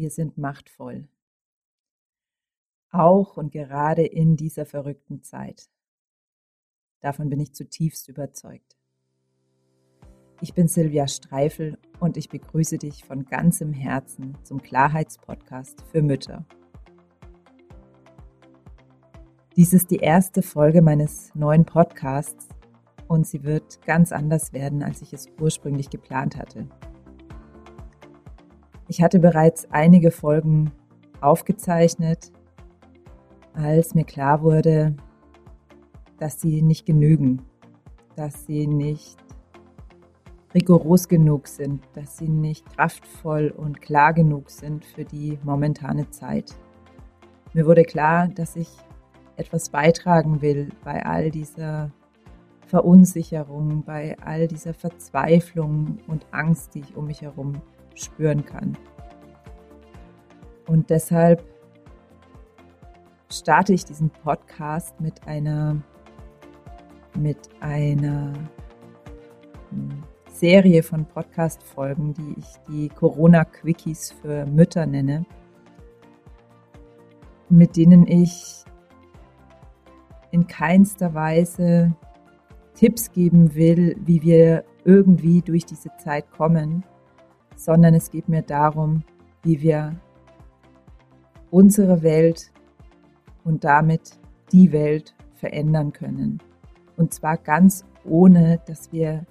Wir sind machtvoll. Auch und gerade in dieser verrückten Zeit. Davon bin ich zutiefst überzeugt. Ich bin Silvia Streifel und ich begrüße dich von ganzem Herzen zum Klarheitspodcast für Mütter. Dies ist die erste Folge meines neuen Podcasts und sie wird ganz anders werden, als ich es ursprünglich geplant hatte. Ich hatte bereits einige Folgen aufgezeichnet, als mir klar wurde, dass sie nicht genügen, dass sie nicht rigoros genug sind, dass sie nicht kraftvoll und klar genug sind für die momentane Zeit. Mir wurde klar, dass ich etwas beitragen will bei all dieser Verunsicherung, bei all dieser Verzweiflung und Angst, die ich um mich herum spüren kann. Und deshalb starte ich diesen Podcast mit einer mit einer hm, Serie von Podcast-Folgen, die ich die Corona-Quickies für Mütter nenne, mit denen ich in keinster Weise Tipps geben will, wie wir irgendwie durch diese Zeit kommen, sondern es geht mir darum, wie wir unsere Welt und damit die Welt verändern können. Und zwar ganz ohne, dass wir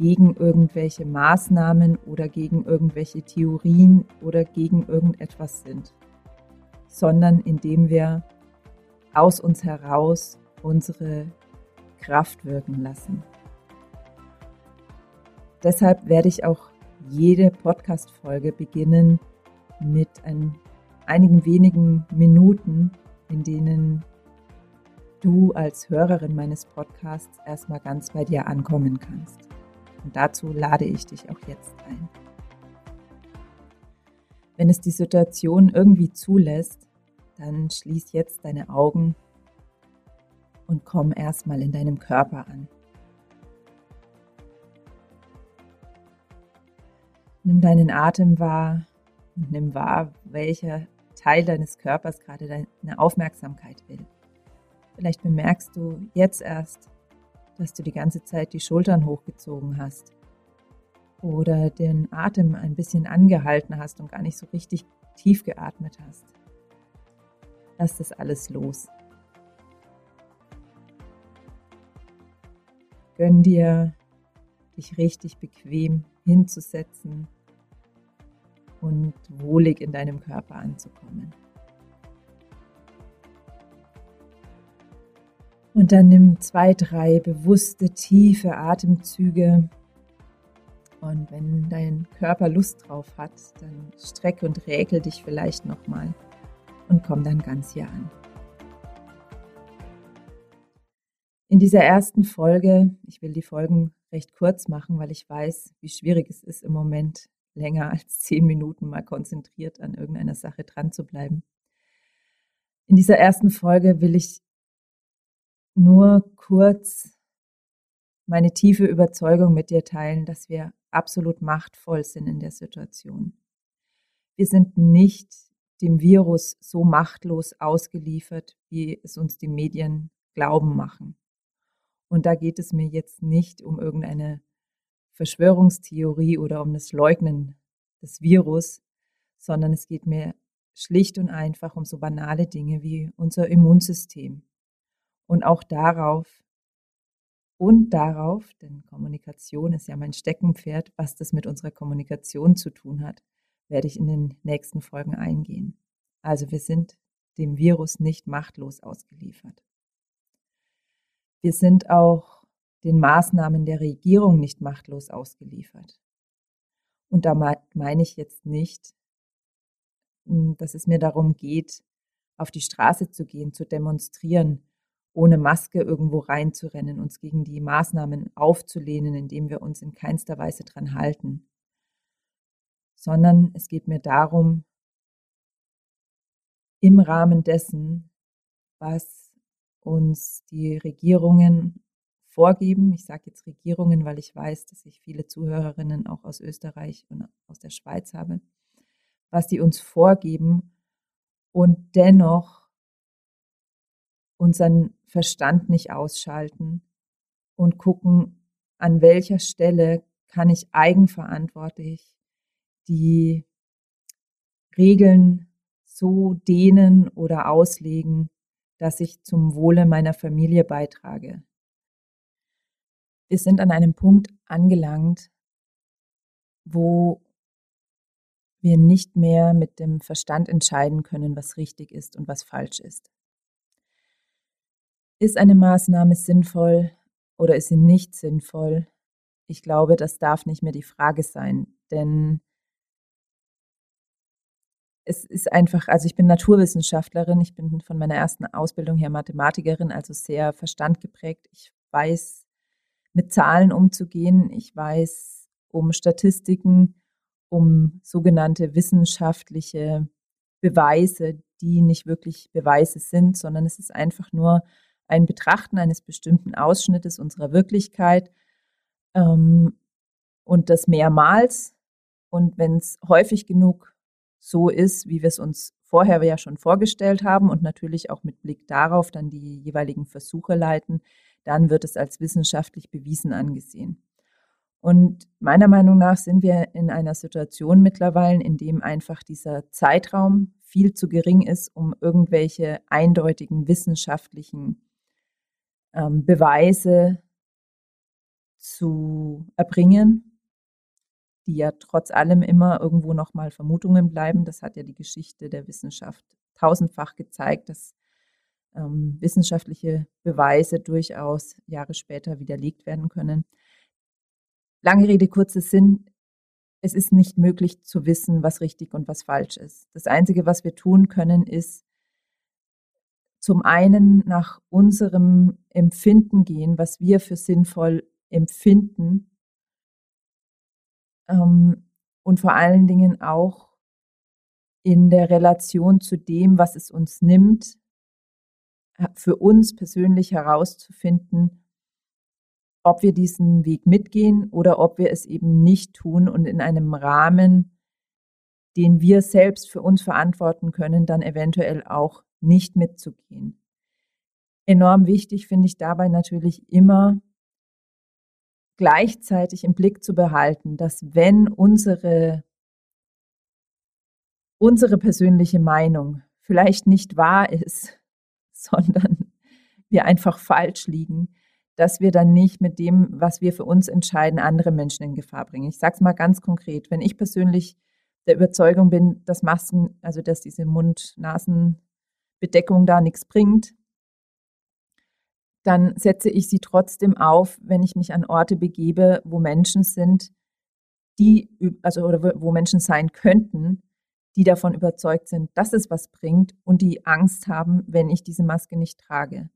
gegen irgendwelche Maßnahmen oder gegen irgendwelche Theorien oder gegen irgendetwas sind, sondern indem wir aus uns heraus unsere Kraft wirken lassen. Deshalb werde ich auch jede Podcast-Folge beginnen mit ein, einigen wenigen Minuten, in denen du als Hörerin meines Podcasts erstmal ganz bei dir ankommen kannst. Und dazu lade ich dich auch jetzt ein. Wenn es die Situation irgendwie zulässt, dann schließ jetzt deine Augen und komm erstmal in deinem Körper an. Nimm deinen Atem wahr und nimm wahr, welcher Teil deines Körpers gerade deine Aufmerksamkeit will. Vielleicht bemerkst du jetzt erst, dass du die ganze Zeit die Schultern hochgezogen hast oder den Atem ein bisschen angehalten hast und gar nicht so richtig tief geatmet hast. Lass das alles los. Gönn dir, dich richtig bequem hinzusetzen und wohlig in deinem Körper anzukommen. Und dann nimm zwei, drei bewusste, tiefe Atemzüge. Und wenn dein Körper Lust drauf hat, dann strecke und räkel dich vielleicht nochmal und komm dann ganz hier an. In dieser ersten Folge, ich will die Folgen recht kurz machen, weil ich weiß, wie schwierig es ist, im Moment länger als zehn Minuten mal konzentriert an irgendeiner Sache dran zu bleiben. In dieser ersten Folge will ich nur kurz meine tiefe Überzeugung mit dir teilen, dass wir absolut machtvoll sind in der Situation. Wir sind nicht dem Virus so machtlos ausgeliefert, wie es uns die Medien glauben machen. Und da geht es mir jetzt nicht um irgendeine Verschwörungstheorie oder um das Leugnen des Virus, sondern es geht mir schlicht und einfach um so banale Dinge wie unser Immunsystem, und auch darauf und darauf, denn Kommunikation ist ja mein Steckenpferd, was das mit unserer Kommunikation zu tun hat, werde ich in den nächsten Folgen eingehen. Also wir sind dem Virus nicht machtlos ausgeliefert. Wir sind auch den Maßnahmen der Regierung nicht machtlos ausgeliefert. Und da meine ich jetzt nicht, hm, dass es mir darum geht, auf die Straße zu gehen, zu demonstrieren, ohne Maske irgendwo reinzurennen, uns gegen die Maßnahmen aufzulehnen, indem wir uns in keinster Weise dran halten, sondern es geht mir darum, im Rahmen dessen, was uns die Regierungen vorgeben, ich sage jetzt Regierungen, weil ich weiß, dass ich viele Zuhörerinnen auch aus Österreich und aus der Schweiz habe, was die uns vorgeben und dennoch unseren Verstand nicht ausschalten und gucken, an welcher Stelle kann ich eigenverantwortlich die Regeln so dehnen oder auslegen, dass ich zum Wohle meiner Familie beitrage. Wir sind an einem Punkt angelangt, wo wir nicht mehr mit dem Verstand entscheiden können, was richtig ist und was falsch ist. Ist eine Maßnahme sinnvoll oder ist sie nicht sinnvoll? Ich glaube, das darf nicht mehr die Frage sein, denn es ist einfach, also ich bin Naturwissenschaftlerin, ich bin von meiner ersten Ausbildung her Mathematikerin, also sehr verstandgeprägt. Ich weiß, mit Zahlen umzugehen. Ich weiß um Statistiken, um sogenannte wissenschaftliche Beweise, die nicht wirklich Beweise sind, sondern es ist einfach nur ein Betrachten eines bestimmten Ausschnittes unserer Wirklichkeit ähm, und das mehrmals. Und wenn es häufig genug so ist, wie wir es uns vorher ja schon vorgestellt haben und natürlich auch mit Blick darauf dann die jeweiligen Versuche leiten, dann wird es als wissenschaftlich bewiesen angesehen. Und meiner Meinung nach sind wir in einer Situation mittlerweile, in dem einfach dieser Zeitraum viel zu gering ist, um irgendwelche eindeutigen wissenschaftlichen ähm, Beweise zu erbringen die ja trotz allem immer irgendwo noch mal Vermutungen bleiben. Das hat ja die Geschichte der Wissenschaft tausendfach gezeigt, dass ähm, wissenschaftliche Beweise durchaus Jahre später widerlegt werden können. Lange Rede, kurzer Sinn. Es ist nicht möglich zu wissen, was richtig und was falsch ist. Das Einzige, was wir tun können, ist zum einen nach unserem Empfinden gehen, was wir für sinnvoll empfinden ähm, und vor allen Dingen auch in der Relation zu dem, was es uns nimmt, für uns persönlich herauszufinden, ob wir diesen Weg mitgehen oder ob wir es eben nicht tun und in einem Rahmen, den wir selbst für uns verantworten können, dann eventuell auch nicht mitzugehen. Enorm wichtig finde ich dabei natürlich immer gleichzeitig im Blick zu behalten, dass wenn unsere, unsere persönliche Meinung vielleicht nicht wahr ist, sondern wir einfach falsch liegen, dass wir dann nicht mit dem, was wir für uns entscheiden, andere Menschen in Gefahr bringen. Ich sage es mal ganz konkret. Wenn ich persönlich der Überzeugung bin, dass Masken, also dass diese Mund-Nasen-Bedeckung da nichts bringt, dann setze ich sie trotzdem auf, wenn ich mich an Orte begebe, wo Menschen sind, die, also oder wo Menschen sein könnten, die davon überzeugt sind, dass es was bringt und die Angst haben, wenn ich diese Maske nicht trage.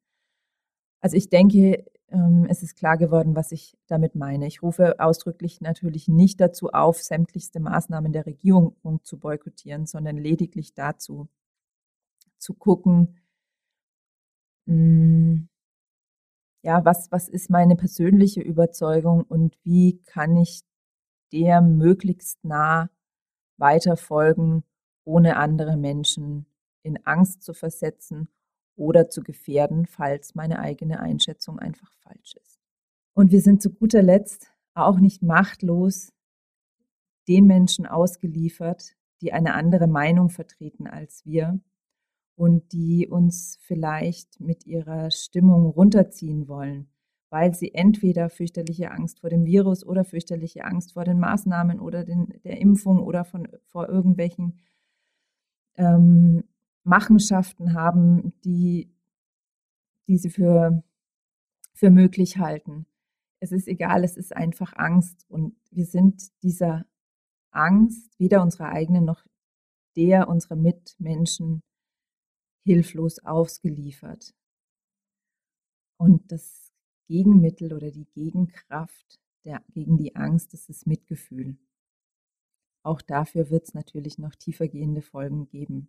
Also ich denke, ähm, es ist klar geworden, was ich damit meine. Ich rufe ausdrücklich natürlich nicht dazu auf, sämtlichste Maßnahmen der Regierung zu boykottieren, sondern lediglich dazu zu gucken, hm, ja, was, was ist meine persönliche Überzeugung und wie kann ich der möglichst nah weiterfolgen, ohne andere Menschen in Angst zu versetzen oder zu gefährden, falls meine eigene Einschätzung einfach falsch ist. Und wir sind zu guter Letzt auch nicht machtlos den Menschen ausgeliefert, die eine andere Meinung vertreten als wir und die uns vielleicht mit ihrer Stimmung runterziehen wollen, weil sie entweder fürchterliche Angst vor dem Virus oder fürchterliche Angst vor den Maßnahmen oder den, der Impfung oder von, vor irgendwelchen ähm, Machenschaften haben, die, die sie für, für möglich halten. Es ist egal, es ist einfach Angst und wir sind dieser Angst, weder unserer eigenen noch der unserer Mitmenschen hilflos ausgeliefert. Und das Gegenmittel oder die Gegenkraft der, gegen die Angst ist das Mitgefühl. Auch dafür wird es natürlich noch tiefergehende Folgen geben.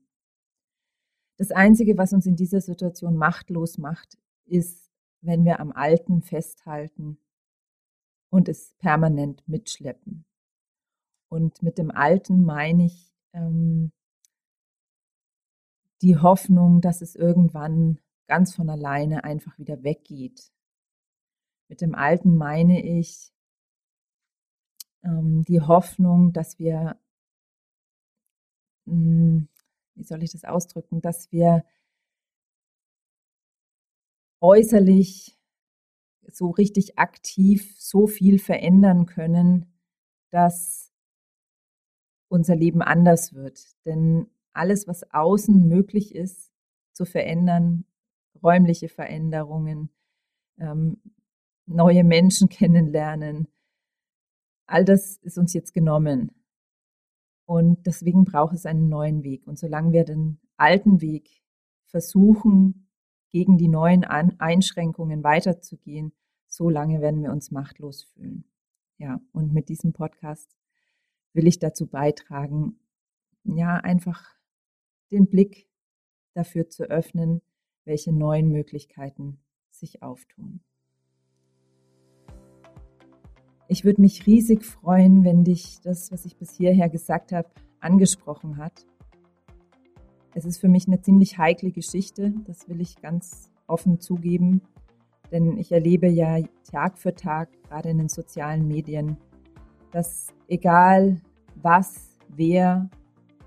Das Einzige, was uns in dieser Situation machtlos macht, ist, wenn wir am Alten festhalten und es permanent mitschleppen. Und mit dem Alten meine ich ähm, die Hoffnung, dass es irgendwann ganz von alleine einfach wieder weggeht. Mit dem Alten meine ich ähm, die Hoffnung, dass wir, mh, hm, wie soll ich das ausdrücken, dass wir äußerlich so richtig aktiv so viel verändern können, dass unser Leben anders wird. Denn alles, was außen möglich ist zu verändern, räumliche Veränderungen, ähm, neue Menschen kennenlernen, all das ist uns jetzt genommen. Und deswegen braucht es einen neuen Weg. Und solange wir den alten Weg versuchen, gegen die neuen An Einschränkungen weiterzugehen, so lange werden wir uns machtlos fühlen. Ja, und mit diesem Podcast will ich dazu beitragen, ja, einfach den Blick dafür zu öffnen, welche neuen Möglichkeiten sich auftun. Ich würde mich riesig freuen, wenn dich das, was ich bis hierher gesagt habe, angesprochen hat. Es ist für mich eine ziemlich heikle Geschichte, das will ich ganz offen zugeben, denn ich erlebe ja Tag für Tag, gerade in den sozialen Medien, dass egal was, wer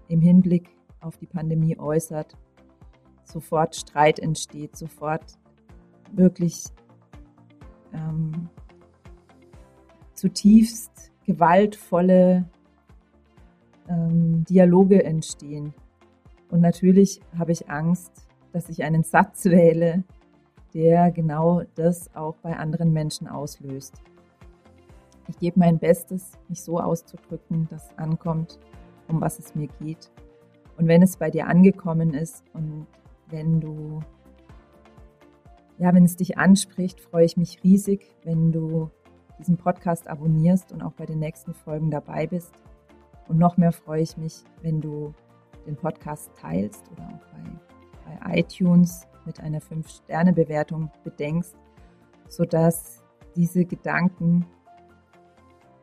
im Hinblick auf die Pandemie äußert, sofort Streit entsteht, sofort wirklich ähm, zutiefst gewaltvolle ähm, Dialoge entstehen. Und natürlich habe ich Angst, dass ich einen Satz wähle, der genau das auch bei anderen Menschen auslöst. Ich gebe mein Bestes, mich so auszudrücken, dass ankommt, um was es mir geht. Und wenn es bei dir angekommen ist und wenn du, ja, wenn es dich anspricht, freue ich mich riesig, wenn du diesen Podcast abonnierst und auch bei den nächsten Folgen dabei bist. Und noch mehr freue ich mich, wenn du den Podcast teilst oder auch bei, bei iTunes mit einer 5-Sterne-Bewertung bedenkst, sodass diese Gedanken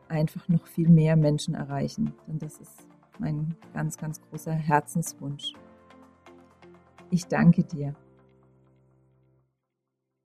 einfach noch viel mehr Menschen erreichen. Denn das ist mein ganz, ganz großer Herzenswunsch. Ich danke dir.